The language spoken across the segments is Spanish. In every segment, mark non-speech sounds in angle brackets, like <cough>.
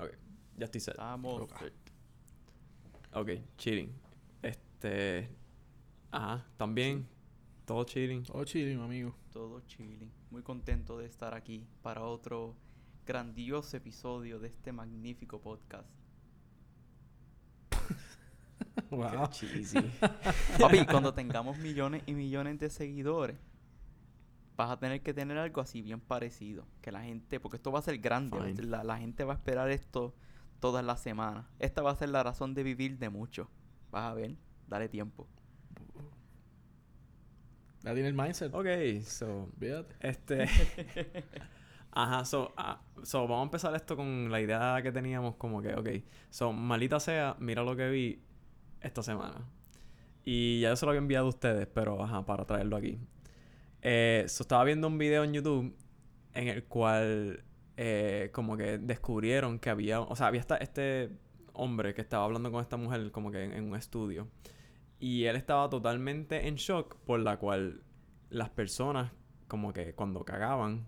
Ok, ya estoy set. Estamos. Ok. set. Ok, chilling. Este. Ajá, también. Todo chilling. Todo chilling, amigo. Todo chilling. Muy contento de estar aquí para otro grandioso episodio de este magnífico podcast. <laughs> Wow. Qué cheesy. <laughs> Papi, cuando tengamos millones y millones de seguidores, vas a tener que tener algo así bien parecido. Que la gente, porque esto va a ser grande, la, la gente va a esperar esto todas las semanas. Esta va a ser la razón de vivir de mucho. Vas a ver, dale tiempo. Ya tiene el mindset. ok, so. Este. <laughs> Ajá, so, ah, so, vamos a empezar esto con la idea que teníamos como que, ok, so, malita sea, mira lo que vi esta semana. Y ya yo se lo había enviado a ustedes, pero ajá, para traerlo aquí. Eh, estaba viendo un video en YouTube en el cual eh, como que descubrieron que había, o sea, había este hombre que estaba hablando con esta mujer como que en, en un estudio. Y él estaba totalmente en shock por la cual las personas como que cuando cagaban,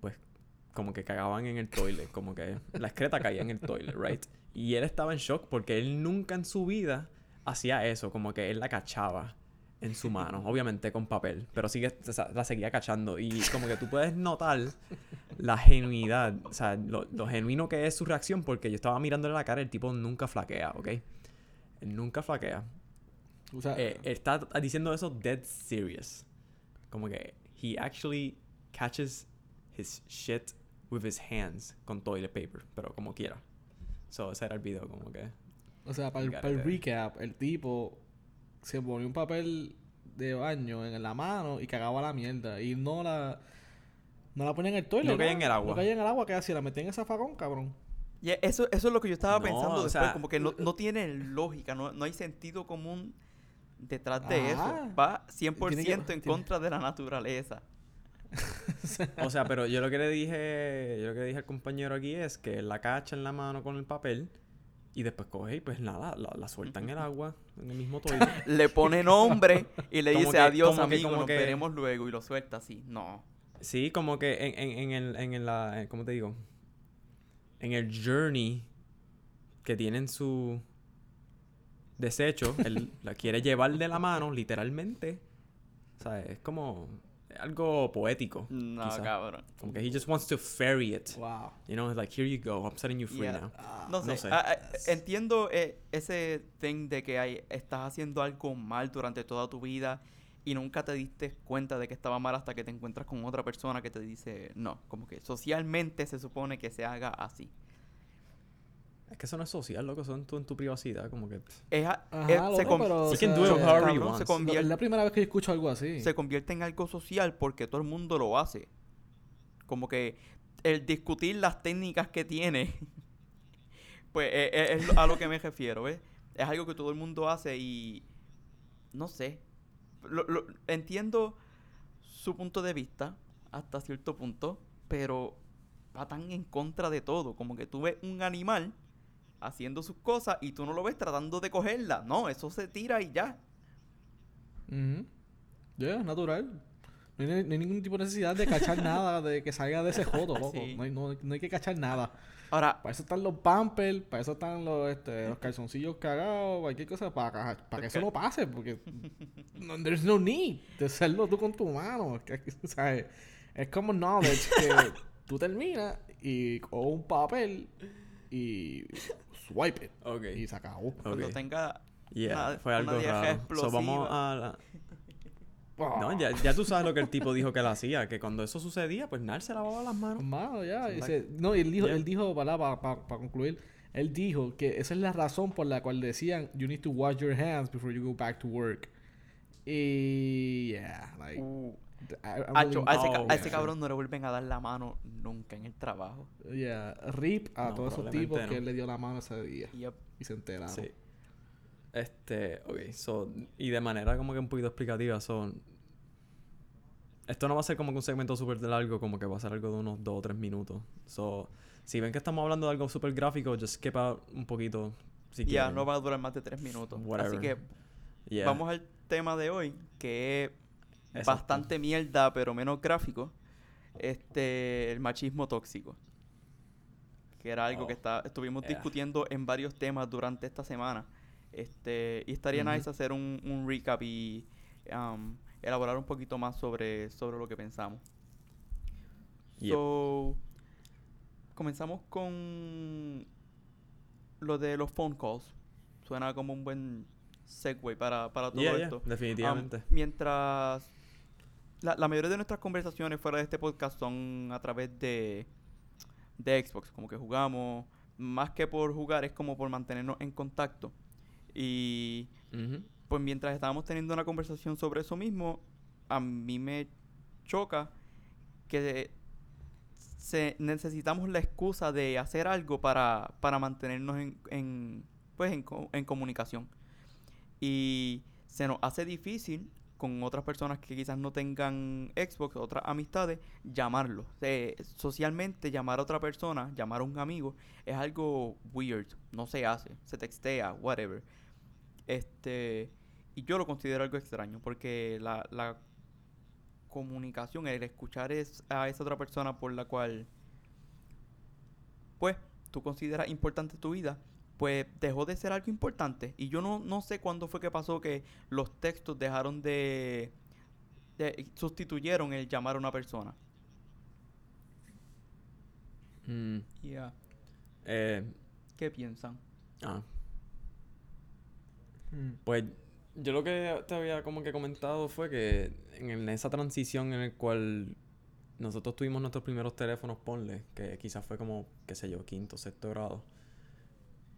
pues como que cagaban en el toilet, como que la excreta caía en el toilet, right? Y él estaba en shock porque él nunca en su vida hacía eso, como que él la cachaba en su mano, obviamente con papel, pero sigue, o sea, la seguía cachando y como que tú puedes notar la genuidad, o sea, lo, lo genuino que es su reacción porque yo estaba mirándole la cara, el tipo nunca flaquea, ¿ok? Él nunca flaquea. O sea, Eh, está diciendo eso dead serious. Como que he actually catches his shit with his hands con toilet paper, pero como quiera. So, ese era el video, como que. o sea para, el, para el recap, el tipo se ponía un papel de baño en la mano y cagaba la mierda. Y no la. No la ponía en el toilet. No caía en el agua. No caía en el agua, que hacía? La metía en ese zafacón, cabrón. Y eso, eso es lo que yo estaba No, pensando o después, sea- como que no, no tiene lógica, no, no hay sentido común detrás de Ajá. eso. Va 100% Tiene que- en tiene- contra de la naturaleza. <laughs> O sea, pero yo lo que le dije, yo lo que le dije al compañero aquí es que la cacha en la mano con el papel y después coge y pues nada, la, la suelta en el agua, en el mismo <laughs> toilet. Le pone nombre y le <laughs> dice que- adiós, como que- amigo, como nos que- veremos luego y lo suelta así. No. Sí, como que en, en, en el, en la, eh, ¿cómo te digo? En el journey que tienen su desecho, él la quiere llevar de la mano, literalmente. O sea, es como algo poético. No, quizá. cabrón. Como que he just wants to ferry it. Wow. You know, like, here you go, I'm setting you free Yeah. now. No sé. No sé. ah, ah, entiendo eh, ese thing de que hay, estás haciendo algo mal durante toda tu vida y nunca te diste cuenta de que estaba mal hasta que te encuentras con otra persona que te dice no. Como que socialmente se supone que se haga así. Es que eso no es social, loco, eso es tú en tu privacidad, como que... Es a- Ajá, es- loco, se, pero, o sea, do it however se convierte- es la primera vez que yo escucho algo así. se convierte en algo social porque todo el mundo lo hace. Como que el discutir las técnicas que tiene, <laughs> pues eh, eh, es, a lo que me refiero, ¿ves? Es algo que todo el mundo hace y no sé. Lo- lo- entiendo su punto de vista hasta cierto punto, pero va tan en contra de todo. Como que tú ves un animal haciendo sus cosas y tú no lo ves tratando de cogerla. No, eso se tira y ya. Ujú. Ya, es natural. No hay, no hay ningún tipo de necesidad de cachar nada de que salga de ese jodo, loco. Sí. No, hay, no, no hay que cachar nada. Ahora, Para eso están los pampers, para eso están los, este, los calzoncillos cagados, cualquier cosa, para, para que eso no pase, porque no, there's no need de hacerlo tú con tu mano. Es que- o sea, es- como knowledge que tú terminas y con un papel y swipe it Ok. y se acabó. cuando tenga Yeah, una- fue una algo diarrea raro. So, vamos a la... <laughs> Ah, No, ya, ya tú sabes lo que el tipo dijo que él hacía, que cuando eso sucedía, pues él se lavaba las manos. Mano, ya. No, y él dijo, Yeah. él dijo, para, para, concluir, él dijo que esa es la razón por la cual decían, you need to wash your hands before you go back to work. Y, yeah, like, Uh, Acho, a, ese, Oh, a ese yeah. cabrón no le vuelven a dar la mano nunca en el trabajo. Yeah, rip a No, todos esos tipos no. que él le dio la mano ese día Yep. y se enteraron. Sí. Este, ok, so, y de manera como que un poquito explicativa, son... Esto no va a ser como que un segmento súper largo, como que va a ser algo de unos 2 o 3 minutos. So, si ven que estamos hablando de algo súper gráfico, just skip out un poquito, si Ya, quieren. no va a durar más de tres minutos. Así Whatever. que Yeah. vamos al tema de hoy, que es Exacto. bastante mierda, pero menos gráfico. Este, el machismo tóxico. Que era algo que Oh. está, estuvimos Yeah. discutiendo en varios temas durante esta semana. Este, y estaría Ujú. nice hacer un, un recap y um, elaborar un poquito más sobre, sobre lo que pensamos. Yep. So, comenzamos con lo de los phone calls. Suena como un buen segue para, para todo Yeah, yeah, esto. Um, definitivamente. mientras la, la mayoría de nuestras conversaciones fuera de este podcast son a través de, de Xbox, como que jugamos, más que por jugar, es como por mantenernos en contacto. Y pues mientras estábamos teniendo una conversación sobre eso mismo, a mí me choca que se, necesitamos la excusa de hacer algo para, para mantenernos en, en, pues en, en comunicación. Y se nos hace difícil con otras personas que quizás no tengan Xbox, otras amistades, llamarlo. Eh, socialmente llamar a otra persona, llamar a un amigo, es algo weird. No se hace. Se textea, whatever. Este, y yo lo considero algo extraño porque la, la comunicación, el escuchar es a esa otra persona por la cual, pues, tú consideras importante tu vida, pues dejó de ser algo importante. Y yo no, no sé cuándo fue que pasó que los textos dejaron de, de- sustituyeron el llamar a una persona. Mm, Yeah. eh, ¿Qué piensan? ah, Mm. Pues yo lo que te había como que comentado fue que en el- esa transición en el cual nosotros tuvimos nuestros primeros teléfonos, ponle, que quizás fue como, qué sé yo, quinto, sexto grado.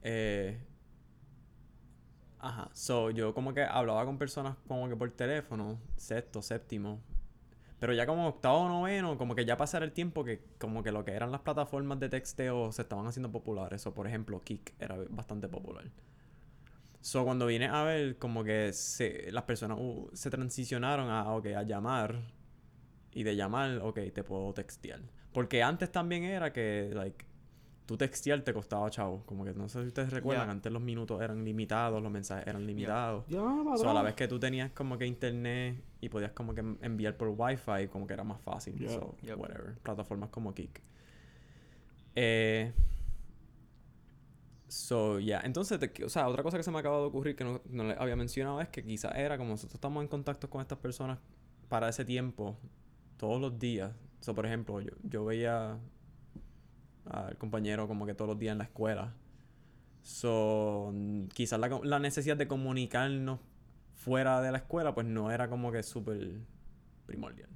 Eh, ajá, so yo como que hablaba con personas como que por teléfono, sexto, séptimo. Pero ya como octavo, noveno, como que ya pasara el tiempo que como que lo que eran las plataformas de texteo se estaban haciendo populares. O por ejemplo, Kik era bastante popular. So, cuando vine a ver, como que se, las personas uh, se transicionaron a, ok, a llamar. Y de llamar, ok, te puedo textear. Porque antes también era que, like, tú textear te costaba chavo. Como que no sé si ustedes recuerdan, antes los minutos eran limitados, los mensajes eran limitados. So, a la vez que tú tenías como que internet y podías como que enviar por wifi, como que era más fácil. Yeah. So, Yep. whatever. Plataformas como Kik. Eh, so, yeah. Entonces, te- o sea, otra cosa que se me acaba de ocurrir que no, no le había mencionado es que quizás era como nosotros estamos en contacto con estas personas para ese tiempo, todos los días. So, por ejemplo, yo, yo veía al compañero como que todos los días en la escuela. So, quizás la, la necesidad de comunicarnos fuera de la escuela, pues no era como que súper primordial.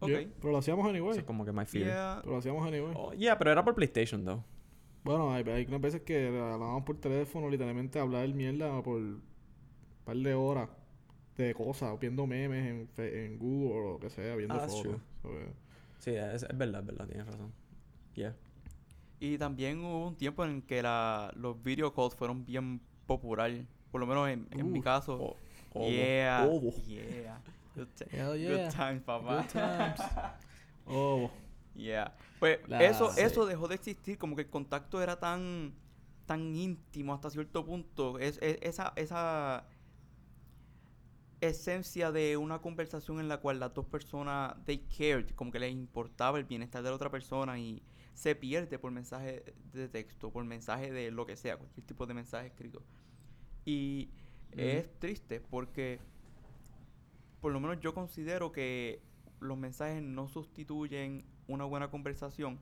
Ok. Yeah, Pero lo hacíamos Eso anyway. es como que my fear. Yeah. Pero lo hacíamos anyway. Oh, yeah, pero era por PlayStation, though. Bueno, hay, hay unas veces que hablábamos por teléfono, literalmente hablar mierda por un par de horas de cosas, viendo memes en, en Google o lo que sea, viendo Ah, fotos. So, eh, Sí, es, es verdad, es verdad, tienes razón. Yeah. Y también hubo un tiempo en que la, los video calls fueron bien popular. Por lo menos en, en mi caso. Oh, oh, yeah. oh. Yeah. Good, times, papá. Good times. <laughs> Oh, Yeah. Pues La- eso, Sí. eso dejó de existir, como que el contacto era tan, tan íntimo hasta cierto punto. Es, es- esa, esa esencia de una conversación en la cual las dos personas, they cared, como que les importaba el bienestar de la otra persona y se pierde por mensaje de texto, por mensaje de lo que sea, cualquier tipo de mensaje escrito. Y es triste porque por lo menos yo considero que los mensajes no sustituyen una buena conversación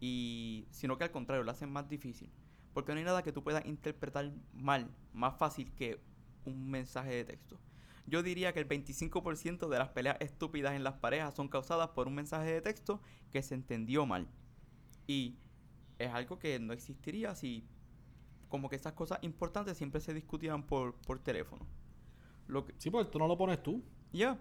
y sino que al contrario la hacen más difícil. Porque no hay nada que tú puedas interpretar mal más fácil que un mensaje de texto. Yo diría que el 25% de las peleas estúpidas en las parejas son causadas por un mensaje de texto que se entendió mal y es algo que no existiría si como que esas cosas importantes siempre se discutieran por, por teléfono lo que sí, porque tú no lo pones tú. ya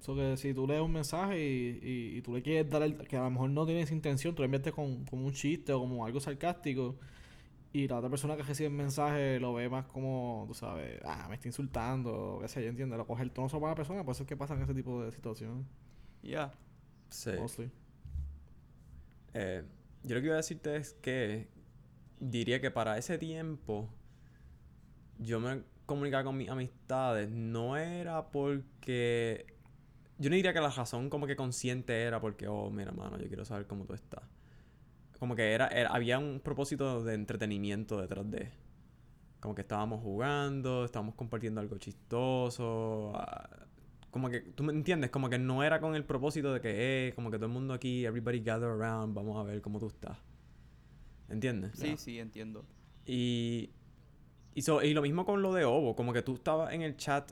So que si tú lees un mensaje y, y, y tú le quieres dar el, que a lo mejor no tienes intención, tú le envías con, como un chiste o como algo sarcástico y la otra persona que recibe el mensaje lo ve más como, tú sabes, ah, me está insultando, o qué sé yo, entiende, lo coge el tono para la persona, por eso es que pasan ese tipo de situaciones. ya Sí. mostly. Eh, yo lo que iba a decirte es que diría que para ese tiempo yo me comunicaba con mis amistades no era porque yo no diría que la razón como que consciente era porque oh mira mano yo quiero saber cómo tú estás como que era, era- había un propósito de entretenimiento detrás de. Como que estábamos jugando, estábamos compartiendo algo chistoso. ah, como que, ¿tú me entiendes? Como que no era con el propósito de que, eh, como que todo el mundo aquí, everybody gather around, vamos a ver cómo tú estás. ¿Entiendes? Sí, sí, entiendo. Y, y, so- y lo mismo con lo de Ovo, como que tú estabas en el chat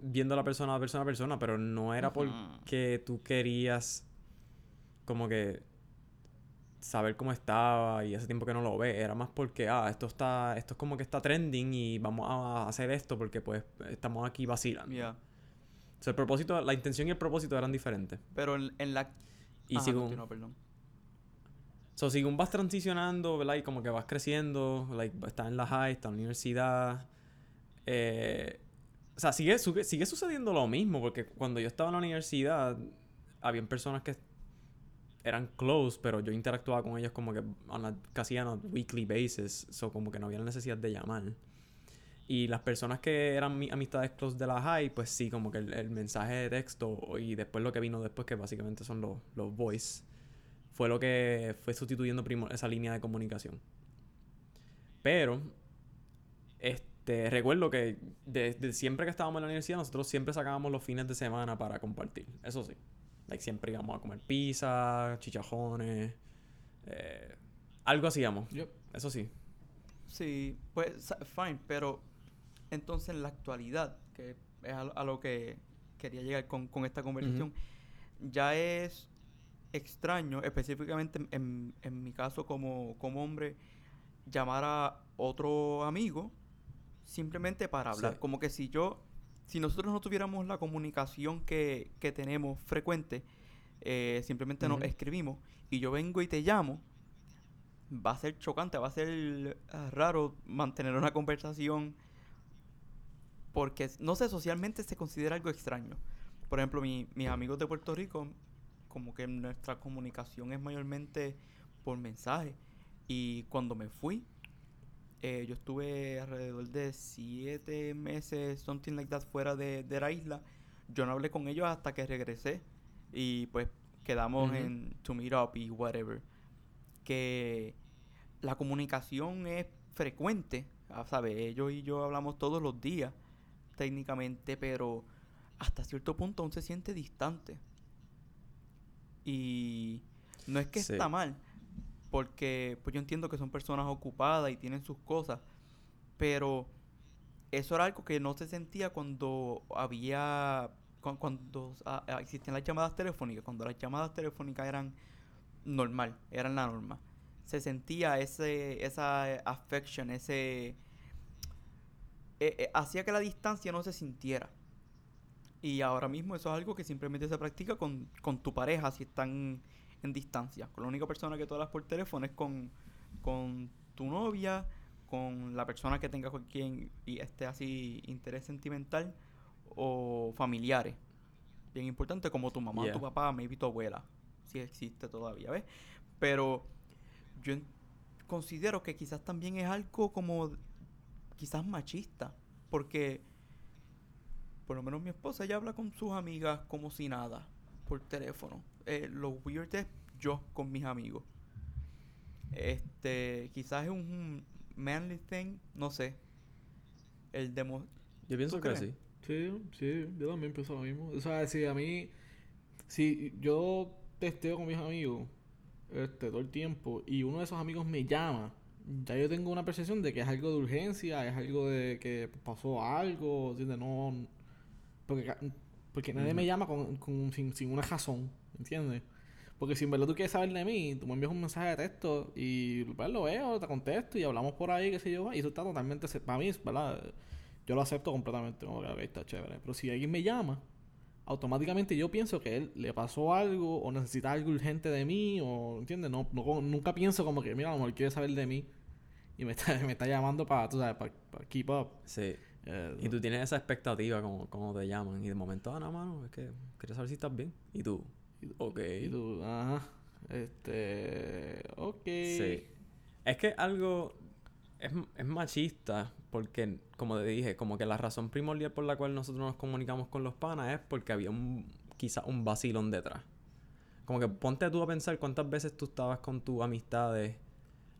viendo a la persona a persona a persona, pero no era porque tú querías como que saber cómo estaba y hace tiempo que no lo ves, era más porque, ah, esto está, esto es como que está trending y vamos a hacer esto porque pues estamos aquí vacilando. Ya. O sea, el propósito, la intención y el propósito eran diferentes. Pero en, en la... Y Ajá, según, continúa, perdón. So, según vas transicionando, ¿verdad? Y como que vas creciendo, like, estás en la high, estás en la universidad. eh, o sea, sigue, sigue sucediendo lo mismo, porque cuando yo estaba en la universidad, habían personas que eran close, pero yo interactuaba con ellos como que on a- casi on a weekly basis, so como que no había necesidad de llamar. Y las personas que eran mi- amistades close de la high, pues sí, como que el, el mensaje de texto y después lo que vino después, que básicamente son los, los voice, fue lo que fue sustituyendo primo- esa línea de comunicación. Pero, este, recuerdo que desde siempre que estábamos en la universidad, nosotros siempre sacábamos los fines de semana para compartir. Eso sí. Like, siempre íbamos a comer pizza, chichajones, eh, algo hacíamos. Yep. Eso sí. Sí, pues fine, pero entonces en la actualidad, que es a, lo- a lo que quería llegar con, con esta conversación, ya es extraño, específicamente en, en- mi caso como, como hombre, llamar a otro amigo simplemente para hablar. Sí. Como que si yo, si nosotros no tuviéramos la comunicación que, que tenemos frecuente, eh, simplemente nos Ujú. escribimos y yo vengo y te llamo, va a ser chocante, va a ser ah, raro mantener una conversación porque, no sé, socialmente se considera algo extraño. Por ejemplo, mi- mis amigos de Puerto Rico, como que nuestra comunicación es mayormente por mensaje. Y cuando me fui, eh, yo estuve alrededor de siete meses, something like that, fuera de, de la isla. Yo no hablé con ellos hasta que regresé. Y pues quedamos en to meet up y whatever. Que la comunicación es frecuente, ah, ¿sabes? Ellos y yo hablamos todos los días, técnicamente, pero hasta cierto punto aún se siente distante. Y no es que Sí. está mal, porque pues yo entiendo que son personas ocupadas y tienen sus cosas, pero eso era algo que no se sentía cuando había, cu- cuando, ah, ah, existían las llamadas telefónicas, cuando las llamadas telefónicas eran normal, eran la norma. Se sentía ese, esa eh, affection, ese... eh, eh, hacía que la distancia no se sintiera. Y ahora mismo eso es algo que simplemente se practica con, con tu pareja si están en distancia. Con la única persona que tú hablas por teléfono es con, con tu novia, con la persona que tenga con quien y esté así interés sentimental o familiares. Bien importante como tu mamá, Yeah. tu papá, maybe tu abuela, si existe todavía, ¿ves? Pero yo considero que quizás también es algo como quizás machista, porque por lo menos mi esposa ella habla con sus amigas como si nada por teléfono. Eh, lo weird es yo con mis amigos. Este, quizás es un manly thing, no sé. El demo Yo pienso ¿Tú que sí. Sí, sí, yo también pienso lo mismo. O sea, si a mí, si yo testeo con mis amigos este, todo el tiempo y uno de esos amigos me llama, ya yo tengo una percepción de que es algo de urgencia, es algo de que pasó algo, ¿entiendes? No, porque, porque nadie me llama con, con- sin, sin una razón, ¿entiendes? Porque si en verdad tú quieres saber de mí, tú me envías un mensaje de texto y pues, lo veo, te contesto y hablamos por ahí, qué sé yo, y eso está totalmente, para mí, ¿verdad? Yo lo acepto completamente, como que está chévere. Pero si alguien me llama, automáticamente yo pienso que él le pasó algo o necesita algo urgente de mí o, ¿entiendes? No, no, nunca pienso como que, mira, a lo mejor quiere saber de mí y me está, <laughs> me está llamando para, tú sabes, para, para keep up. Sí. Eh, Y tú tienes esa expectativa como, como te llaman. Y de momento, ah, no, mano, es que quería saber si estás bien. Y tú, ok. Y tú, ajá, este, ok. Sí. Es que algo es, es machista porque, como te dije, como que la razón primordial por la cual nosotros nos comunicamos con los panas es porque había un quizás un vacilón detrás. Como que ponte tú a pensar cuántas veces tú estabas con tus amistades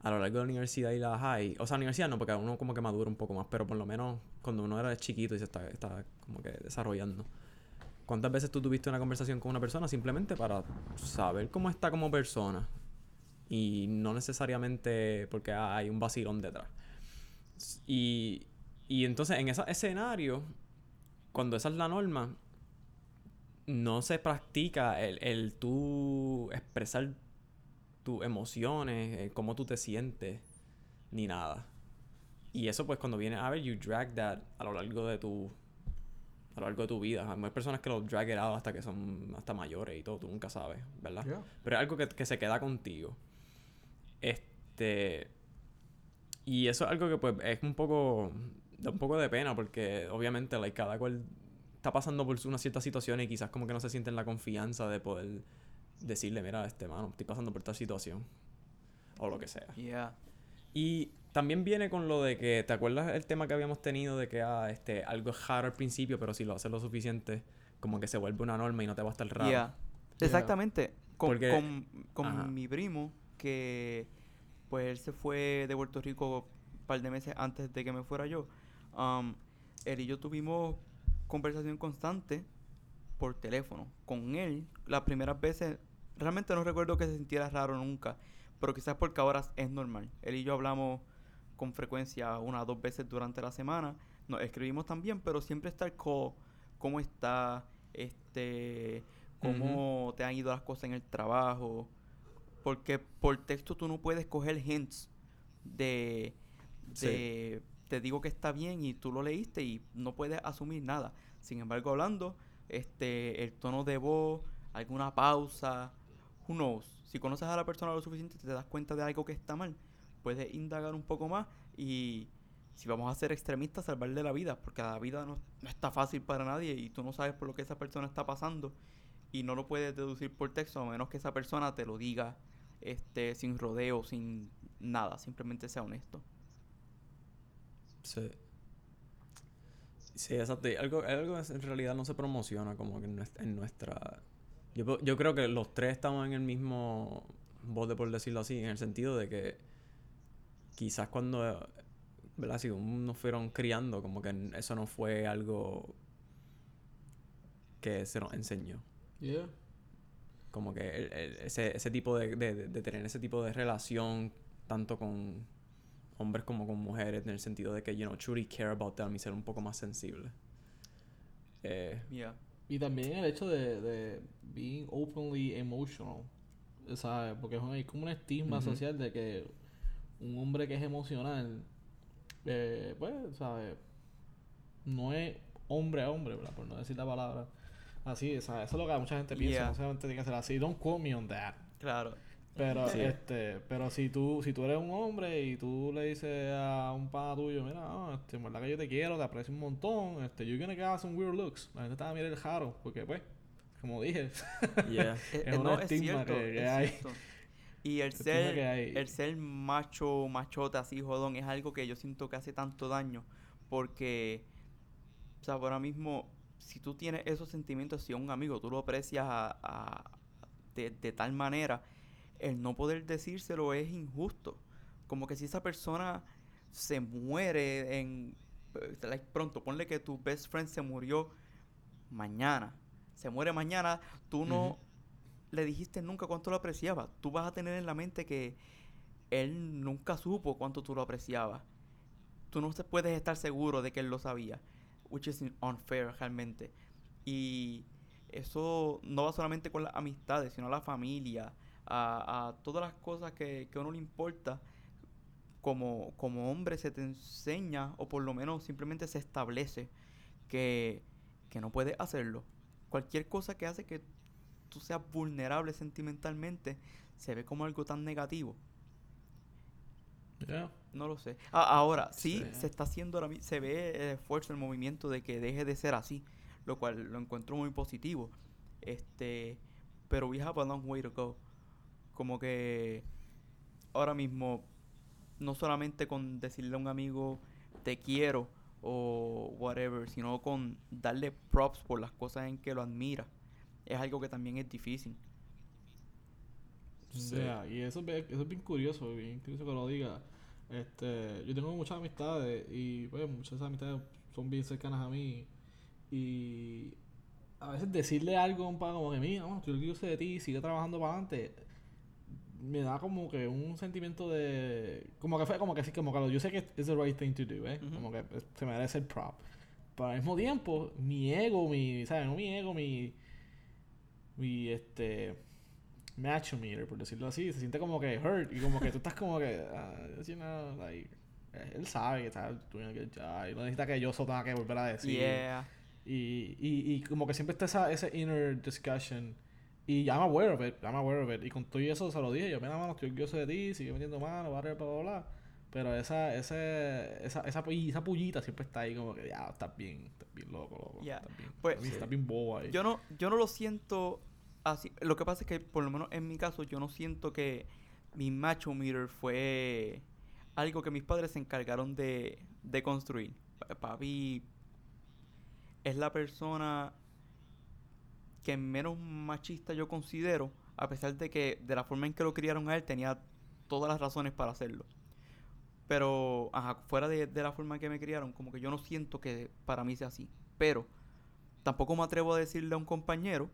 a lo largo de la universidad y la high. O sea, universidad no, porque uno como que madura un poco más, pero por lo menos cuando uno era chiquito y se está, está como que desarrollando. ¿Cuántas veces tú tuviste una conversación con una persona simplemente para saber cómo está como persona? Y no necesariamente porque hay un vacilón detrás. Y, y entonces en ese escenario, cuando esa es la norma, no se practica el, el tú expresar tus emociones, eh, cómo tú te sientes, ni nada. Y eso pues cuando viene a ver, you drag that a lo largo de tu a lo largo de tu vida. Hay personas que lo drag it out hasta que son hasta mayores y todo, tú nunca sabes, ¿verdad? Pero es algo que, que, se queda contigo. Este y eso es algo que pues es un poco da un poco de pena porque obviamente like, cada cual está pasando por una cierta situación y quizás como que no se sienten la confianza de poder decirle, mira, este mano, estoy pasando por esta situación. O lo que sea. Y también viene con lo de que, ¿te acuerdas el tema que habíamos tenido de que ah, este, algo es raro al principio, pero si lo haces lo suficiente, como que se vuelve una norma y no te va a estar raro? Exactamente. Con, con, mi primo, que pues él se fue de Puerto Rico un par de meses antes de que me fuera yo. Um, él y yo tuvimos conversación constante por teléfono. Con él, las primeras veces, realmente no recuerdo que se sintiera raro nunca, pero quizás porque ahora es normal. Él y yo hablamos con frecuencia una o dos veces durante la semana. Nos escribimos también, pero siempre está el call, cómo está, este, cómo te han ido las cosas en el trabajo. Porque por texto tú no puedes coger hints de, de te digo que está bien y tú lo leíste y no puedes asumir nada. Sin embargo, hablando, este, el tono de voz, alguna pausa, who knows. Si conoces a la persona lo suficiente, te das cuenta de algo que está mal, puedes indagar un poco más y si vamos a ser extremistas, salvarle la vida, porque la vida no, está fácil para nadie y tú no sabes por lo que esa persona está pasando y no lo puedes deducir por texto a menos que esa persona te lo diga este sin rodeo, sin nada, simplemente sea honesto. Sí. Sí, exacto. Algo, algo en realidad no se promociona como que en nuestra... Yo, yo creo que los tres estamos en el mismo bote, por decirlo así, en el sentido de que quizás cuando, ¿verdad? Si nos fueron criando, como que eso no fue algo que se nos enseñó. Yeah. Como que ese, ese tipo de, de, de tener ese tipo de relación, tanto con hombres como con mujeres en el sentido de que, you know, truly care about them y ser un poco más sensible. Eh, Y también el hecho de, de being openly emotional, ¿sabes? Porque es como un estigma social de que un hombre que es emocional, eh, pues, ¿sabes? No es hombre a hombre, ¿verdad? Por no decir la palabra así, ¿sabes? Eso es lo que mucha gente piensa, no solamente tiene que ser así. Don't quote me on that. Claro. Pero, este, pero si tú, si tú eres un hombre y tú le dices a un pana tuyo, mira, no, este, en verdad que yo te quiero, te aprecio un montón, este, you're gonna get some weird looks. La gente te va a mirar el jaro, porque pues, como dije, <laughs> yeah. es, eh, un estigma que, hay. Y el ser, el ser macho, machote así, jodón, es algo que yo siento que hace tanto daño. Porque, o sea, ahora mismo, si tú tienes esos sentimientos, si un amigo tú lo aprecias a, de, de tal manera, el no poder decírselo es injusto. Como que si esa persona se muere en eh, pronto, ponle que tu best friend se murió mañana. Se muere mañana, tú no le dijiste nunca cuánto lo apreciaba. Tú vas a tener en la mente que él nunca supo cuánto tú lo apreciabas. Tú no puedes estar seguro de que él lo sabía. Which is unfair realmente. Y eso no va solamente con las amistades, sino la familia, a, todas las cosas que, que a uno le importa, como, como hombre se te enseña, o por lo menos simplemente se establece que, que no puedes hacerlo. Cualquier cosa que hace que tú seas vulnerable sentimentalmente se ve como algo tan negativo. No lo sé. Ah, ahora, sí, se está haciendo, ahora, se ve el esfuerzo, el movimiento de que deje de ser así, lo cual lo encuentro muy positivo. Este, pero we have a long way to go. Como que ahora mismo, no solamente con decirle a un amigo te quiero o whatever, sino con darle props por las cosas en que lo admira, es algo que también es difícil. Sí. Yeah, y eso es, bien, eso es bien curioso, bien curioso que lo diga. Este, yo tengo muchas amistades y pues muchas amistades son bien cercanas a mí y a veces decirle algo a un pana como que mira, vamos, estoy orgulloso de ti, sigue trabajando para adelante me da como que un sentimiento de como que fue como que sí como que yo sé que es the right thing to do, ¿eh? Como que se merece el prop. Pero al mismo tiempo, mi ego, mi, ¿sabes? No mi ego, mi mi este macho meter, por decirlo así, se siente como que hurt y como que tú estás como que, ah, you know, like, eh, él sabe que está doing a good job y no necesita que yo solo tenga que volver a decir. Yeah. Y, y, y como que siempre está esa, ese inner discussion. Y I'm aware of it, I'm aware of it. Y con todo eso se lo dije, yo, mira, mano, estoy orgulloso de ti, sigue metiendo mano, bla, bla, bla, bla. Pero esa, ese, esa, esa, esa pullita siempre está ahí como que, ya, estás bien, estás bien loco, loco. Ya. Estás bien, Pues- estás bien bobo ahí. Yo no, yo no lo siento así. Lo que pasa es que, por lo menos en mi caso, yo no siento que mi macho meter fue algo que mis padres se encargaron de, de construir. Pa- Papi es la persona que menos machista yo considero, a pesar de que de la forma en que lo criaron a él tenía todas las razones para hacerlo. Pero, fuera de, de la forma en que me criaron, como que yo no siento que para mí sea así. Pero tampoco me atrevo a decirle a un compañero,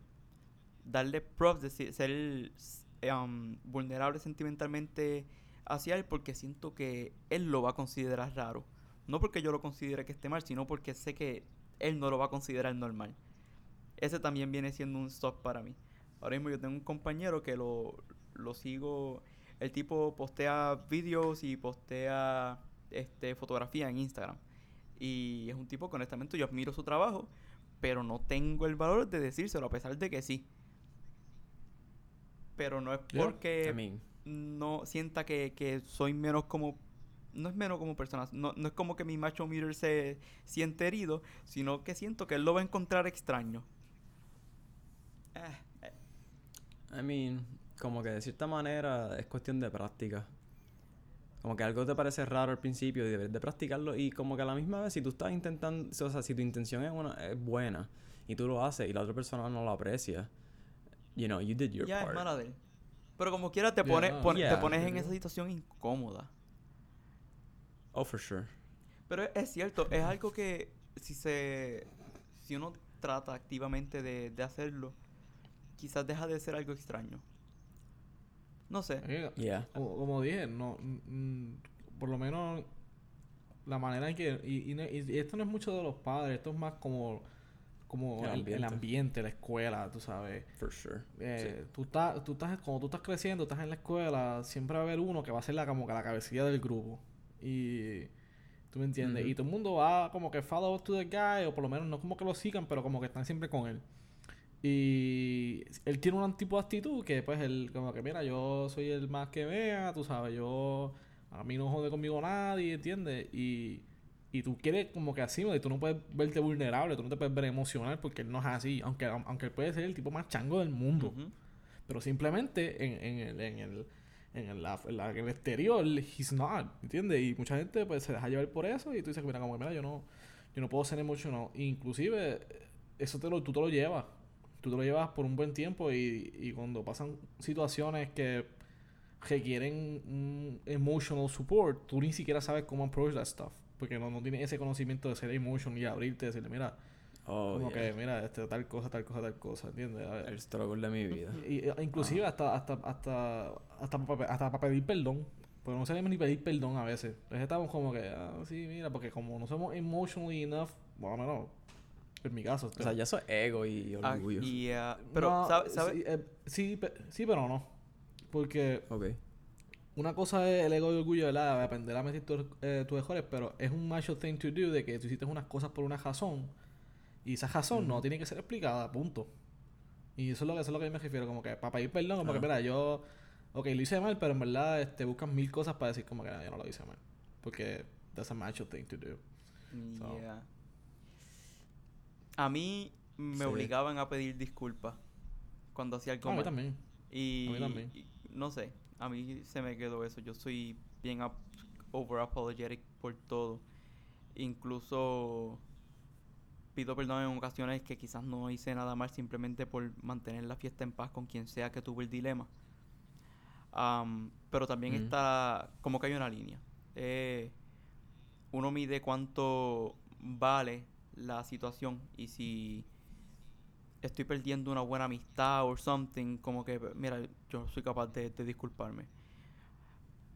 darle props de si- ser um, vulnerable sentimentalmente hacia él, porque siento que él lo va a considerar raro. No porque yo lo considere que esté mal, sino porque sé que él no lo va a considerar normal. Ese también viene siendo un stop para mí. Ahora mismo yo tengo un compañero que lo, lo sigo. El tipo postea videos y postea este, fotografía en Instagram. Y es un tipo que honestamente yo admiro su trabajo, pero no tengo el valor de decírselo, a pesar de que sí. Pero no es Yeah. porque I mean, no sienta que, que soy menos como no es menos como persona no, no es como que mi macho meter se siente herido sino que siento que él lo va a encontrar extraño Eh, eh, I mean, como que de cierta manera es cuestión de práctica. Como que algo te parece raro al principio y debes de practicarlo y como que a la misma vez si tú estás intentando, o sea, si tu intención es, una, es buena y tú lo haces y la otra persona no lo aprecia, you know, you did your ya es part. mala de él pero como quiera te Yeah, pone, no, pone- yeah. te pones en Definitivo. esa situación incómoda Oh, for sure. pero es, es cierto es algo que si se si uno trata activamente de, de hacerlo quizás deja de ser algo extraño no sé Yeah. Como, como dije, no, mm, por lo menos la manera en que y, y- y esto no es mucho de los padres, esto es más como como El ambiente. la escuela, tú sabes. For sure. Eh, tú estás, tú estás, cuando tú estás creciendo, estás en la escuela, siempre va a haber uno que va a ser la, como que la cabecilla del grupo. Y tú me entiendes. Y todo el mundo va como que follow to the guy, o por lo menos no como que lo sigan, pero como que están siempre con él. Y él tiene un tipo de actitud que pues él como que mira, yo soy el más que vea, tú sabes, yo a mí no jode conmigo nadie, ¿entiendes? Y, y tú quieres como que así, y tú no puedes verte vulnerable, tú no te puedes ver emocional porque él no es así, aunque, aunque él puede ser el tipo más chango del mundo. Pero simplemente en, en el, en el, en el, la- en la- en el exterior, he's not, ¿entiendes? Y mucha gente pues se deja llevar por eso y tú dices, mira, como que mira, yo no, yo no puedo ser emocional. Inclusive, eso te lo, tú te lo llevas. Tú te lo llevas por un buen tiempo y, y cuando pasan situaciones que requieren un emotional support, tú ni siquiera sabes cómo approach that stuff. Porque no, no tienes ese conocimiento de ser emotional y abrirte y decirle, mira, Oh, como yeah. que, mira, este, tal cosa, tal cosa, tal cosa, ¿entiendes? A ver, El struggle de mi vida. y, e- inclusive hasta hasta hasta hasta para hasta para pedir perdón porque no sabemos ni pedir perdón a veces Entonces estamos como que ah, sí mira porque como no somos emotionally enough bueno menos en mi caso O sea, ya eso es ego y Ah, orgullo. y, ah, pero No, ¿sabe- sabe? sí, eh, sí, pe- sí pero no porque Ok. Una cosa es el ego y orgullo ¿verdad? de aprender a meter tus eh, tus mejores pero es un macho thing to do de que tú hiciste unas cosas por una razón y esa razón no tiene que ser explicada punto y eso es lo que, eso es lo que yo me refiero, como que para pedir perdón, como que Ah. mira, yo, ok, lo hice mal, pero en verdad este, buscan mil cosas para decir como que "Ah, yo no lo hice mal. Porque that's a macho thing to do. So. Yeah. A mí me Sí. obligaban a pedir disculpas cuando hacía algo No, a mí también. Y, A mí también. y no sé, a mí se me quedó eso. Yo soy bien ap- over apologetic por todo. Incluso pido perdón en ocasiones que quizás no hice nada mal simplemente por mantener la fiesta en paz con quien sea que tuvo el dilema. Pero también está como que hay una línea. Eh, uno mide cuánto vale la situación y si estoy perdiendo una buena amistad o something, como que, mira, yo soy capaz de, de disculparme.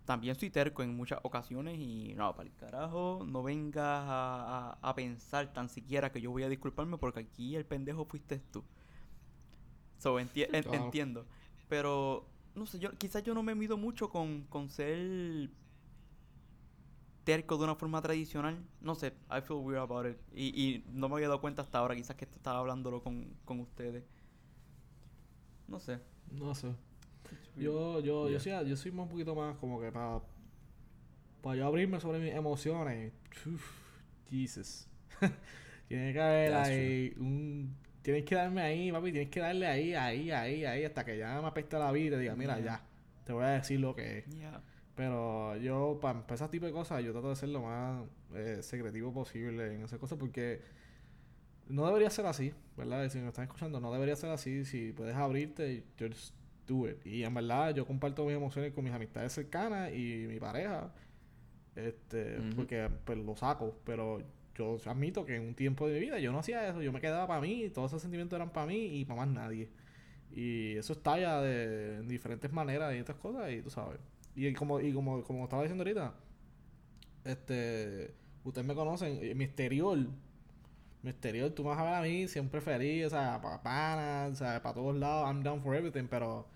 También soy terco en muchas ocasiones y no, para el carajo, no vengas a, a- a pensar tan siquiera que yo voy a disculparme porque aquí el pendejo fuiste tú. So, enti- en- entiendo. Pero, no sé, yo quizás yo no me mido mucho con, con ser terco de una forma tradicional. No sé, I feel weird about it. Y, y no me había dado cuenta hasta ahora, quizás que estaba hablándolo con, con ustedes. No sé. No sé. Yo, yo, yo, Yeah. soy, yo soy más un poquito más como que para para yo abrirme sobre mis emociones. uf, Jesus. <laughs> Tiene que haber ahí un... Tienes que darme ahí, papi. Tienes que darle ahí, ahí, ahí, ahí. Hasta que ya me apesta la vida y diga, mira, ya. Te voy a decir lo que es. Yeah. Pero yo, para empezar ese tipo de cosas, yo trato de ser lo más eh, secretivo posible en esas cosas porque no debería ser así, ¿verdad? Si me están escuchando, no debería ser así. Si puedes abrirte, just do it. Y en verdad, yo comparto mis emociones con mis amistades cercanas y mi pareja, este, porque pues lo saco. Pero yo admito que en un tiempo de mi vida yo no hacía eso. Yo me quedaba para mí, todos esos sentimientos eran para mí y para más nadie. Y eso está ya de en diferentes maneras y estas cosas, y tú sabes. Y como, y como, como estaba diciendo ahorita, este, ustedes me conocen, eh, mi exterior, mi exterior, tú me vas a ver a mí siempre feliz, o sea, para panas, o sea, para todos lados, I'm down for everything, pero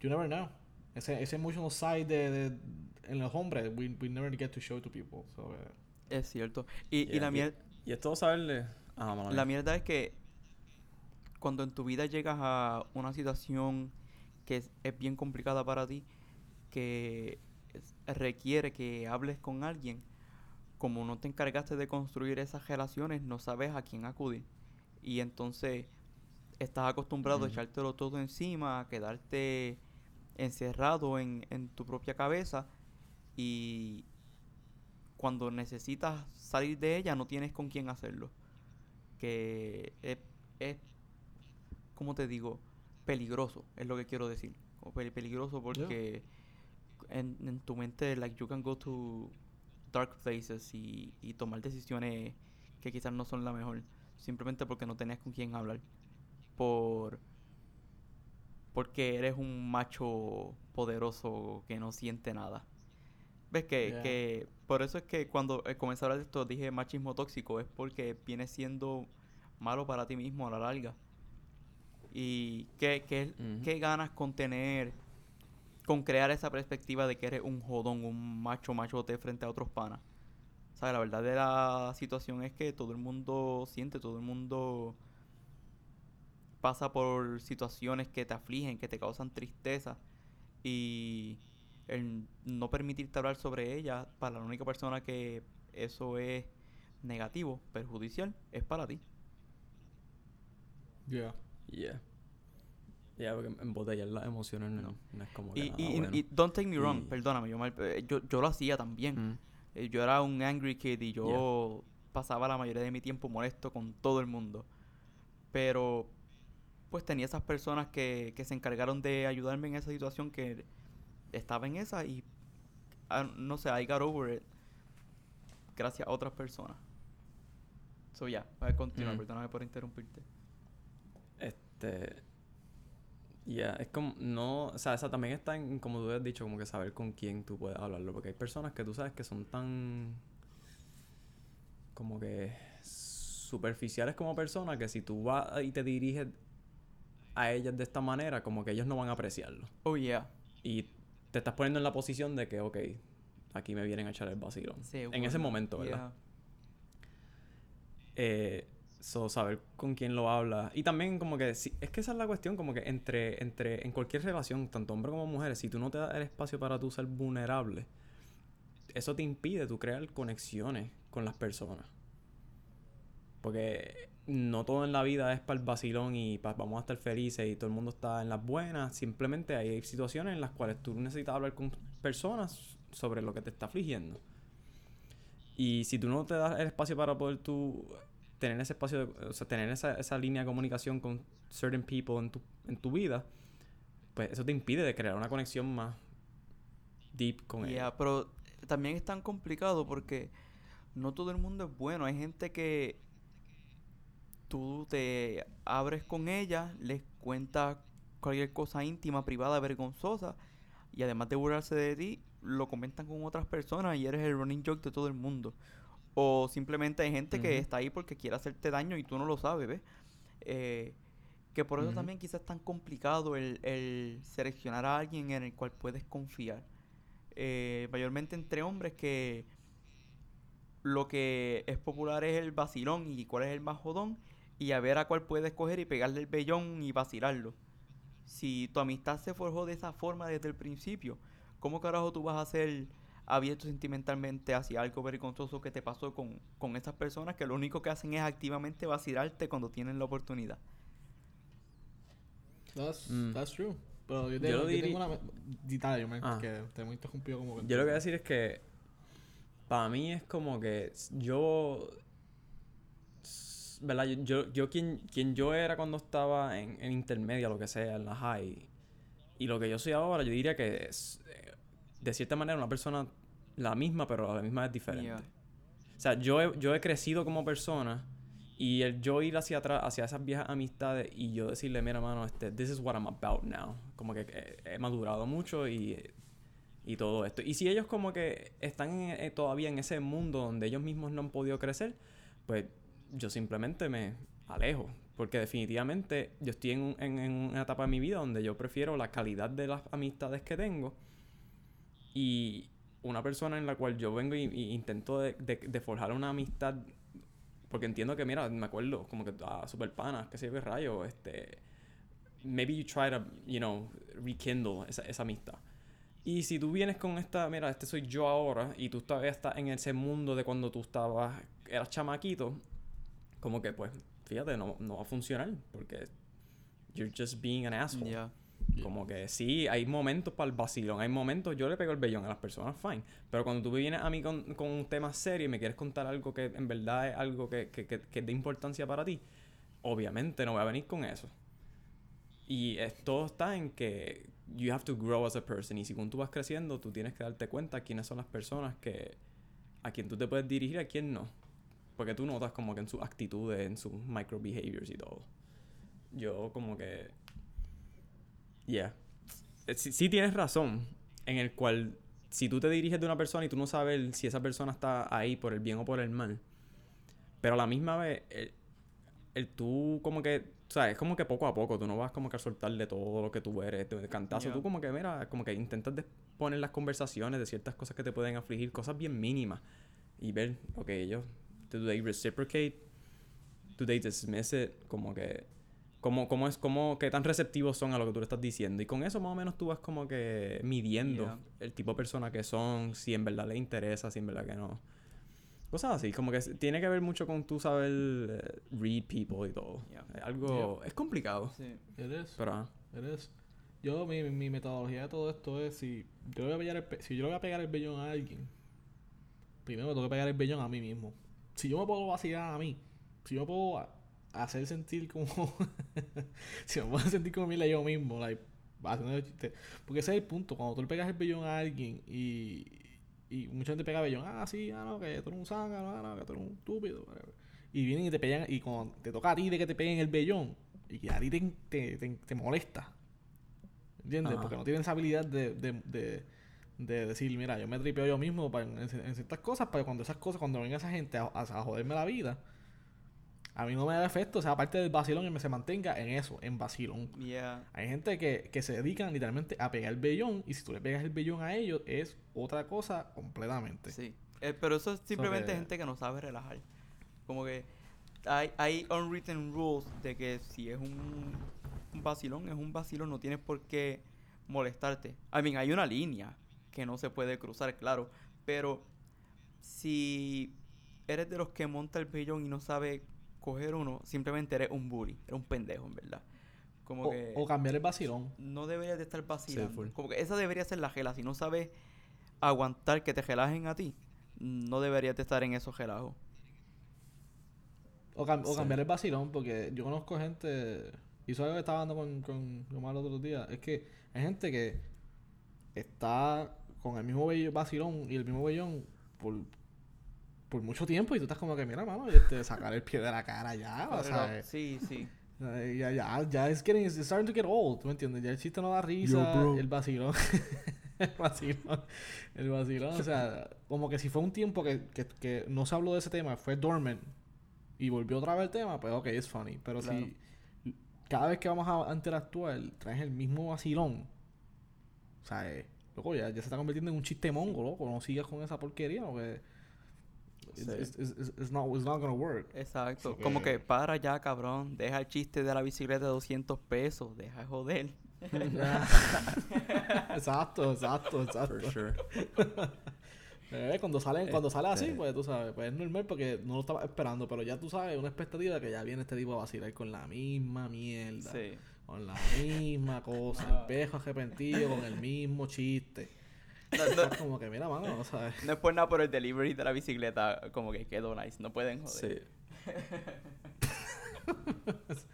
you never know. Ese, ese emotional side de, de- en los hombres, we, we never get to show to people. So, eh, Es cierto. Y, y Yeah, la y- mierda... Y es todo saberle. Ah, La mía. mierda es que cuando en tu vida llegas a una situación que es, es bien complicada para ti, que requiere que hables con alguien, como no te encargaste de construir esas relaciones, no sabes a quién acudir. Y entonces estás acostumbrado a echártelo todo encima, a quedarte encerrado en, en tu propia cabeza y cuando necesitas salir de ella no tienes con quién hacerlo. Que es, es ¿cómo te digo? Peligroso, es lo que quiero decir. Como peli- peligroso porque en, en tu mente, like, you can go to dark places y, y tomar decisiones que quizás no son la mejor. Simplemente porque no tenías con quién hablar. Por... Porque eres un macho poderoso que no siente nada. ¿Ves que, Yeah. que por eso es que cuando eh, comencé a hablar de esto dije machismo tóxico? Es porque viene siendo malo para ti mismo a la larga. Y qué, qué, qué ganas con tener, con crear esa perspectiva de que eres un jodón, un macho machote frente a otros panas. ¿Sabes? La verdad de la situación es que todo el mundo siente, todo el mundo pasa por situaciones que te afligen, que te causan tristeza. Y el no permitirte hablar sobre ellas, para la única persona que eso es negativo, perjudicial, es para ti. yeah. Yeah. Yeah, porque embotellar las emociones no, No. es como que Y, nada y, bueno. y don't take me wrong, perdóname, yo, mal- eh, yo, yo lo hacía también. Mm. Eh, Yo era un angry kid y yo pasaba la mayoría de mi tiempo molesto con todo el mundo. Pero pues tenía esas personas que, que se encargaron de ayudarme en esa situación que estaba en esa y ah, no sé, I got over it gracias a otras personas. So ya, voy a continuar, Mm. perdóname por interrumpirte. Este. Ya, es como. No. O sea, esa también está en. Como tú has dicho, como que saber con quién tú puedes hablarlo. Porque hay personas que tú sabes que son tan. Como que. Superficiales como personas que si tú vas y te diriges a ellas de esta manera, como que ellos no van a apreciarlo. Oh yeah, Y te estás poniendo en la posición de que, ok, aquí me vienen a echar el vacilón. En ese momento, ¿verdad? yeah. Eh, so, saber con quién lo habla. Y también como que, si- es que esa es la cuestión, como que entre, entre, en cualquier relación, tanto hombre como mujer, si tú no te das el espacio para tú ser vulnerable, eso te impide tú crear conexiones con las personas. Porque no todo en la vida es para el vacilón y pa- vamos a estar felices y todo el mundo está en las buenas. Simplemente hay situaciones en las cuales tú necesitas hablar con personas sobre lo que te está afligiendo. Y si tú no te das el espacio para poder tú tener ese espacio, de- o sea, tener esa, esa línea de comunicación con certain people en tu, en tu vida, pues eso te impide de crear una conexión más deep con Yeah, ella. pero también es tan complicado porque no todo el mundo es bueno. Hay gente que tú te abres con ella, les cuentas cualquier cosa íntima, privada, vergonzosa, y además de burlarse de ti, lo comentan con otras personas y eres el running joke de todo el mundo. O simplemente hay gente que está ahí porque quiere hacerte daño y tú no lo sabes, ¿ves? Eh, que por eso también quizás es tan complicado el, el seleccionar a alguien en el cual puedes confiar. Eh, mayormente entre hombres que lo que es popular es el vacilón y cuál es el más jodón y a ver a cuál puedes coger y pegarle el vellón y vacilarlo. Si tu amistad se forjó de esa forma desde el principio, ¿cómo carajo tú vas a ser abierto sentimentalmente hacia algo vergonzoso que te pasó con, con esas personas que lo único que hacen es activamente vacilarte cuando tienen la oportunidad? That's, Mm. that's true. Pero yo, lo yo diri- tengo una... di- Dale, yo me, Ah. que te hemos interrumpido como que... Yo lo que voy a decir es que para mí es como que yo ¿verdad? Yo, yo, yo quien, quien yo era cuando estaba en, en intermedia, lo que sea, en la high, y lo que yo soy ahora, yo diría que es eh, de cierta manera una persona la misma, pero a la misma es diferente. Yeah. O sea, yo he, yo he crecido como persona y el yo ir hacia atrás, hacia esas viejas amistades y yo decirle, mira, mano, este, this is what I'm about now. Como que he, he madurado mucho y, y todo esto. Y si ellos como que están en- eh, todavía en ese mundo donde ellos mismos no han podido crecer, pues yo simplemente me alejo. Porque definitivamente yo estoy en, un- en, en una etapa de mi vida donde yo prefiero la calidad de las amistades que tengo y una persona en la cual yo vengo y, y intento de, de- de forjar una amistad porque entiendo que mira me acuerdo como que a super panas que yo qué rayo este maybe you try to you know rekindle esa, esa amistad y si tú vienes con esta mira este soy yo ahora y tú todavía estás en ese mundo de cuando tú estabas eras chamaquito como que pues fíjate no, no va a funcionar porque you're just being an asshole Yeah. Como que sí, hay momentos para el vacilón, hay momentos, yo le pego el vellón a las personas, fine. Pero cuando tú vienes a mí con, con un tema serio y me quieres contar algo que en verdad es algo que, que, que, que es de importancia para ti, obviamente no voy a venir con eso. Y es- todo está en que you have to grow as a person. Y según tú vas creciendo, tú tienes que darte cuenta quiénes son las personas que a quien tú te puedes dirigir a quién no. Porque tú notas como que en sus actitudes, en sus micro behaviors y todo. Yo como que Yeah. Eh, Sí, sí tienes razón. En el cual, si tú te diriges de una persona y tú no sabes si esa persona está ahí por el bien o por el mal. Pero a la misma vez, el, el tú como que, ¿sabes? Es como que poco a poco, tú no vas como que a soltarle todo lo que tú eres, de cantazo. Ya. Tú como que, mira, como que intentas poner las conversaciones de ciertas cosas que te pueden afligir, cosas bien mínimas. Y ver, ok, ellos, do they reciprocate? Do they dismiss it? Como que cómo, cómo es, cómo, qué tan receptivos son a lo que tú le estás diciendo. Y con eso más o menos tú vas como que midiendo Yeah. el tipo de persona que son, si en verdad les interesa, si en verdad que no. Cosas así, como que tiene que ver mucho con tú saber eh, read people y todo. Yeah. Es algo, es complicado, Sí. It is. pero ah, It is. Yo, mi, mi metodología de todo esto es si yo le voy a pegar el, pe- si yo le voy a pegar el vellón a alguien, primero me tengo que pegar el vellón a mí mismo. Si yo me puedo vacilar a mí, si yo me puedo hacer sentir como <laughs> si me puedo sentir como mil yo mismo, like, haciendo chiste. Porque ese es el punto, cuando tú le pegas el vellón a alguien y, y mucha gente pega vellón, ah, sí, ah, no, que tú eres un zángano, ah, no, que tú eres un estúpido, whatever. Y vienen y te pegan, y cuando te toca a ti de que te peguen el vellón, y que a ti te, te, te- te molesta, ¿entiendes? Ajá. Porque no tienen esa habilidad de, de, de, de decir, mira, yo me tripeo yo mismo para, en, en ciertas cosas, para cuando esas cosas, cuando venga esa gente a, a, a joderme la vida, a mí no me da efecto, o sea, aparte del vacilón, y se mantenga en eso, en vacilón. Yeah. Hay gente que, que se dedican literalmente a pegar el vellón y si tú le pegas el vellón a ellos es otra cosa completamente. Sí. Eh, pero eso es simplemente que- gente que no sabe relajar. Como que hay, hay unwritten rules de que si es un, un vacilón, es un vacilón, no tienes por qué molestarte. I mean, hay una línea que no se puede cruzar, claro. Pero si eres de los que monta el vellón y no sabe coger uno, simplemente eres un bully, eres un pendejo, en verdad. Como O, que o cambiar el vacilón. no deberías de estar vacilando. Como que esa debería ser la gela. Si no sabes aguantar que te relajen a ti, no deberías de estar en esos relajos. O, cam- o Sí. cambiar el vacilón, porque yo conozco gente, y eso es algo que estaba hablando con, con Omar los otros días, es que hay gente que está con el mismo vacilón y el mismo bellón por, por mucho tiempo y tú estás como que, mira, mano, este, sacar el pie de la cara ya, o sea, sí, sí. eh, ya, ya, ya es getting, it's starting to get old, ¿tú me entiendes? Ya el chiste no da risa, Yo, el vacilón, <laughs> el vacilón, el vacilón, o sea, como que si fue un tiempo que, que, que no se habló de ese tema, fue dormant y volvió otra vez el tema, pues ok, es funny, pero Claro. si cada vez que vamos a interactuar traes el mismo vacilón, o sea, eh, loco, ya, ya se está convirtiendo en un chiste mongo, loco, no sigas con esa porquería, porque it's, it's- it's- it's not, it's not gonna work. Exacto. Como que- para ya, cabrón. Deja el chiste de la bicicleta de 200 pesos. Deja de joder. <laughs> exacto, exacto, exacto. For sure. <laughs> Eh, cuando salen, cuando sale así, Este- pues tú sabes, pues es normal porque no lo estaba esperando, pero ya tú sabes, una expectativa de que ya viene este tipo a vacilar con la misma mierda, Sí. con la misma cosa, el pejo arrepentido con el mismo chiste. No, no, Es como que, mira, mano, no sabes. <laughs> no es por nada por el delivery de la bicicleta. Como que quedó nice. No pueden joder. Sí. <laughs>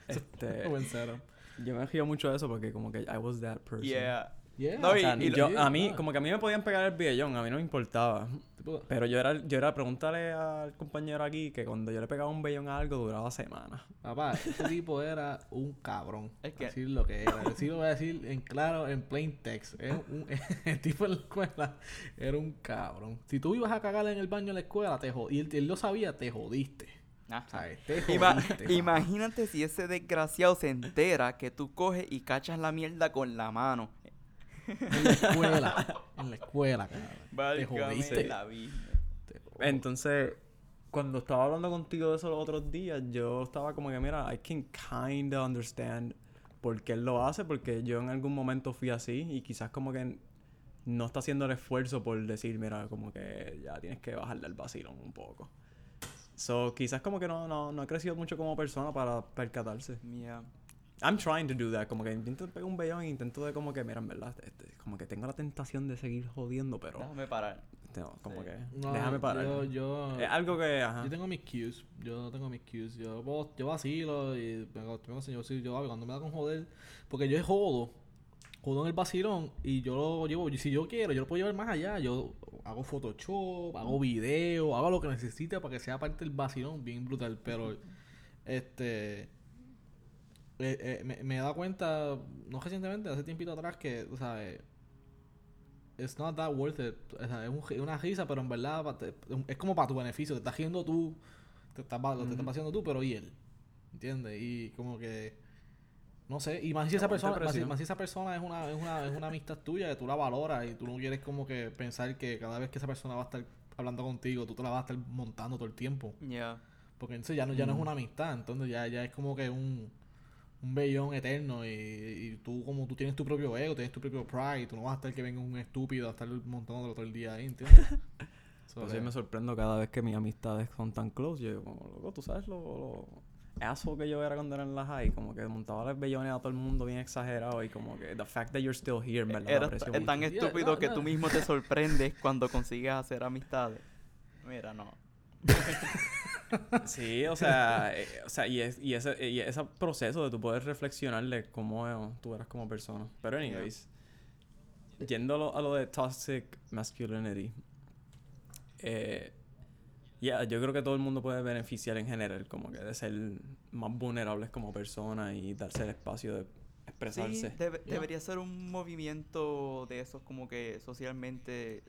este, Buen cero. yo me río mucho de eso porque como que I was that person. Yeah. Yeah. No, O y- sea, y- yo, sí, a mí, como que a mí me podían pegar el billón, a mí no me importaba. Pero yo era, yo era, pregúntale al compañero aquí que cuando yo le pegaba un bellón a algo duraba semanas. Papá, este tipo era un cabrón. <laughs> Es que- Decir lo que era. Decir lo voy a decir en claro, en plain text. Es un, <laughs> el tipo en la escuela era un cabrón. Si tú ibas a cagar en el baño en la escuela, te jod- y él, él lo sabía, te jodiste. Ajá. ¿Sabes? Te Ima- jodiste. <laughs> imagínate si ese desgraciado se entera que tú coges y cachas la mierda con la mano. En la escuela. En la escuela, cabrón. Te jodiste. la. Entonces, cuando estaba hablando contigo de eso los otros días, yo estaba como que, mira, I can kinda understand por qué él lo hace, porque yo en algún momento fui así y quizás como que no está haciendo el esfuerzo por decir, mira, como que ya tienes que bajarle el vacilón un poco. So, quizás como que no, no, no ha crecido mucho como persona para percatarse. Yeah. I'm trying to do that. Como que intento pegar un bellón e intento de como que, mira, en verdad, este, como que tengo la tentación de seguir jodiendo, pero Déjame parar. no, como Sí. que No, déjame parar. Yo, yo, Es algo que, ajá. yo tengo mis cues. Yo tengo mis cues. Yo, puedo- yo vacilo y me, me yo, sí, yo cuando me da con joder. Porque yo jodo. Jodo en el vacilón y yo lo llevo. Si yo quiero, yo lo puedo llevar más allá. Yo hago Photoshop, hago video, hago lo que necesite para que sea parte del vacilón bien brutal. Pero, este. Eh, eh, me, me he dado cuenta, no recientemente, hace tiempito atrás, que, o sea, it's not that worth it. O sea, es un gi- una risa, pero en verdad es como para tu beneficio. Te estás riendo tú, te estás, lo te estás haciendo tú, pero y él. ¿Entiendes? Y como que. No sé, y más si esa persona, más si, más si esa persona es una, es, una, es una amistad tuya que tú la valoras y tú no quieres como que pensar que cada vez que esa persona va a estar hablando contigo, tú te la vas a estar montando todo el tiempo. Yeah. Porque entonces ya no, ya no es Mm. una amistad, entonces ya, ya es como que un, un bellón eterno y, y tú como tú tienes tu propio ego, tienes tu propio pride, tú no vas a estar que venga un estúpido a estar montándolo todo el día ahí, ¿entiendes? <laughs> So, Pues sí, que- me sorprendo cada vez que mis amistades son tan close. Yo digo, como, loco, tú sabes lo, lo asshole que yo era cuando era en la high. Como que montaba los bellones a todo el mundo bien exagerado. Y como que the fact that you're still here, en verdad, lo Era mucho. tan Yeah, estúpido no, que no. tú mismo te sorprendes cuando consigues hacer amistades. Mira, no. <laughs> Sí, o sea, eh, o sea y, es, y, ese, y ese proceso de tú poder reflexionar de cómo eh, tú eras como persona. Pero anyways, yendo a lo, a lo de toxic masculinity, eh, ya, yo creo que todo el mundo puede beneficiar en general, como que de ser más vulnerables como persona y darse el espacio de Sí, expresarse. Yeah. debería ser un movimiento de esos como que socialmente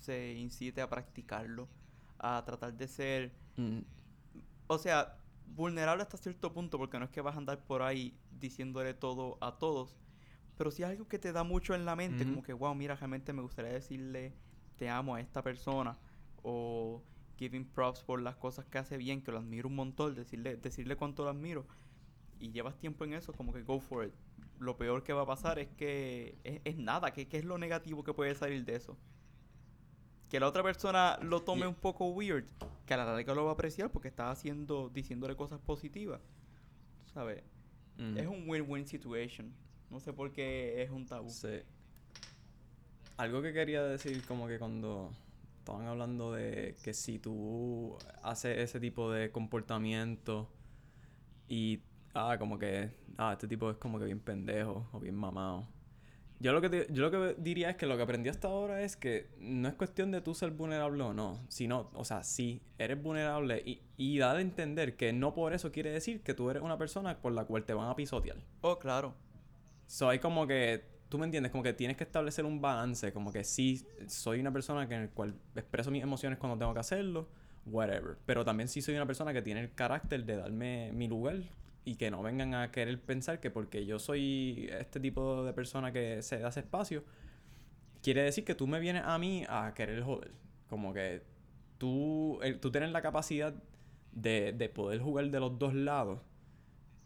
se incite a practicarlo, a tratar de ser, Mm, o sea, vulnerable hasta cierto punto, porque no es que vas a andar por ahí diciéndole todo a todos, pero si es algo que te da mucho en la mente, como que, wow, mira, realmente me gustaría decirle te amo a esta persona, o giving props por las cosas que hace bien, que lo admiro un montón, decirle, decirle cuánto lo admiro, y llevas tiempo en eso, como que go for it. Lo peor que va a pasar es que es, es nada, que, que es lo negativo que puede salir de eso. Que la otra persona lo tome un poco weird, que a la larga lo va a apreciar porque está haciendo, diciéndole cosas positivas. ¿Sabes? mm. Es un win-win situation. No sé por qué es un tabú. Sí. Algo que quería decir como que cuando estaban hablando de que si tú haces ese tipo de comportamiento y ah como que ah este tipo es como que bien pendejo o bien mamado Yo lo, que te- yo lo que diría es que lo que aprendí hasta ahora es que no es cuestión de tú ser vulnerable o no, sino, o sea, sí, eres vulnerable y, y dar a entender que no por eso quiere decir que tú eres una persona por la cual te van a pisotear. Oh, claro. So, hay como que, tú me entiendes, como que tienes que establecer un balance, como que sí, soy una persona que en el cual expreso mis emociones cuando tengo que hacerlo, whatever. Pero también sí soy una persona que tiene el carácter de darme mi lugar y que no vengan a querer pensar que porque yo soy este tipo de persona que se da ese espacio, quiere decir que tú me vienes a mí a querer joder. Como que tú, el- tú tienes la capacidad de, de poder jugar de los dos lados,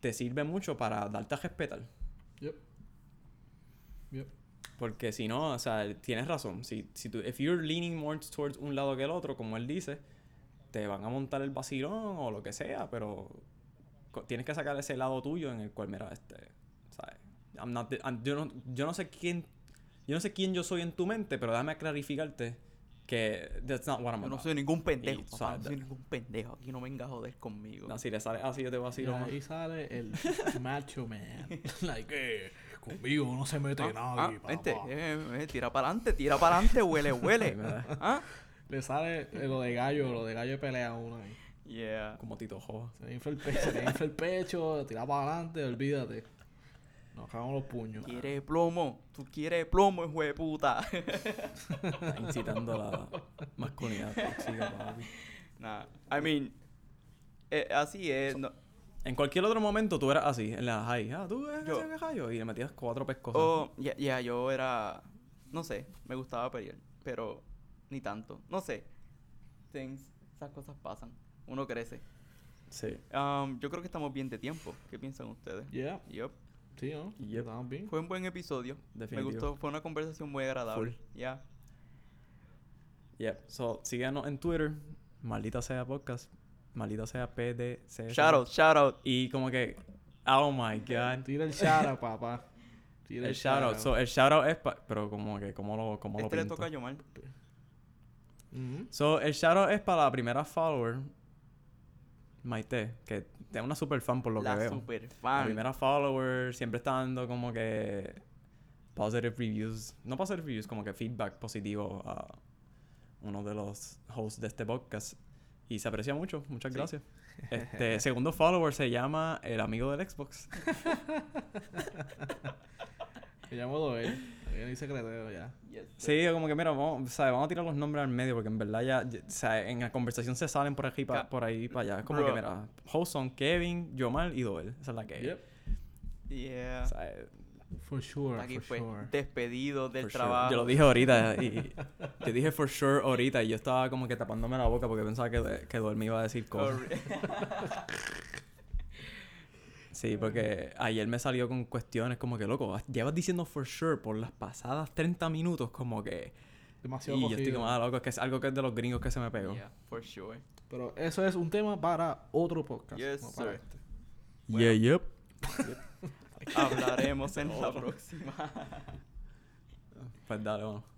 te sirve mucho para darte a respetar. Yep. Yep. Porque si no, o sea, tienes razón. Si, si tú, if you're leaning more towards un lado que el otro, como él dice, te van a montar el vacilón o lo que sea, pero tienes que sacar ese lado tuyo en el cual, mira, este, ¿sabes? I'm not the- I'm- yo, no, yo no sé quién, yo no sé quién yo soy en tu mente, pero déjame clarificarte que that's not what I'm Yo no soy ningún pendejo. Y, papá, ¿sabes? no soy ningún pendejo. Aquí no vengas a joder conmigo. No, si le sale así, yo te Y vacilo más. ahí sale el <laughs> macho man. <laughs> like, eh, conmigo no se mete Ah, nadie, ah, vente, papá. eh, eh, tira para adelante, tira para adelante, huele, huele. <laughs> ¿Ah? Le sale eh, lo de gallo, lo de gallo de pelea a uno ahí. Yeah. Como Tito Joa. Se le infla el pecho, se le infla el pecho, tira para adelante, olvídate. Nos cagamos los puños. ¿Quieres plomo? ¿Tú quieres plomo, hijo de puta? Está incitando a la masculinidad tóxica, papi. nah, I mean, eh, así es. no- En cualquier otro momento tú eras así, en la high. Ah, tú eres Yo- gallo. Y le metías cuatro pescosas. Oh, ya, ya, yo era. No sé, me gustaba pelear, pero ni tanto. No sé. Things, esas cosas pasan. Uno crece. Sí. Um, yo creo que estamos bien de tiempo. ¿Qué piensan ustedes? Yeah, Yup. sí, ¿no? Yep. Estamos bien. Fue un buen episodio. Definitivo. Me gustó, fue una conversación muy agradable. Full. Ya. Yep. So, síganos en Twitter. Maldita sea podcast. Maldita sea PDC. Shout out, shout out. Y como que. Oh my god. Tira el shout papá. Tira El shout out. So, el shout out es. pa- pero como que, ¿cómo lo, cómo lo Este le pinto? toca a Yomar. So, el shout out es para la primera follower. Maite. Que es una super fan por lo La que veo. super La fan. primera follower siempre está dando como que positive reviews, no positive reviews, como que feedback positivo a uno de los hosts de este podcast y se aprecia mucho, muchas Sí. gracias. Este <laughs> segundo follower se llama el amigo del Xbox. <laughs> Me llamo Doel. Yo ni ya. Yes. Sí, como que mira, vamos, ¿sabes? vamos a tirar los nombres al medio porque en verdad ya, ya- o sea, en la conversación se salen por aquí pa- por ahí para allá. Es como que mira, hosts son Kevin, Yomal y Doel, esa es la que hay. Yep. Yeah. O sea, eh, For sure, Aquí for fue sure. despedido del For sure. trabajo. Yo lo dije ahorita y <laughs> yo dije for sure ahorita y yo estaba como que tapándome la boca porque pensaba que, que Duel me iba a decir cosas. <laughs> Sí, porque ayer me salió con cuestiones como que, loco, llevas diciendo for sure por las pasadas 30 minutos como que... Demasiado Y yo estoy como, ah, loco, es que es algo que es de los gringos que se me pegó. yeah, for sure. Pero eso es un tema para otro podcast. Yes, no para sir. este. Yeah, yep. <laughs> Hablaremos en la próxima. Pues dale, vamos.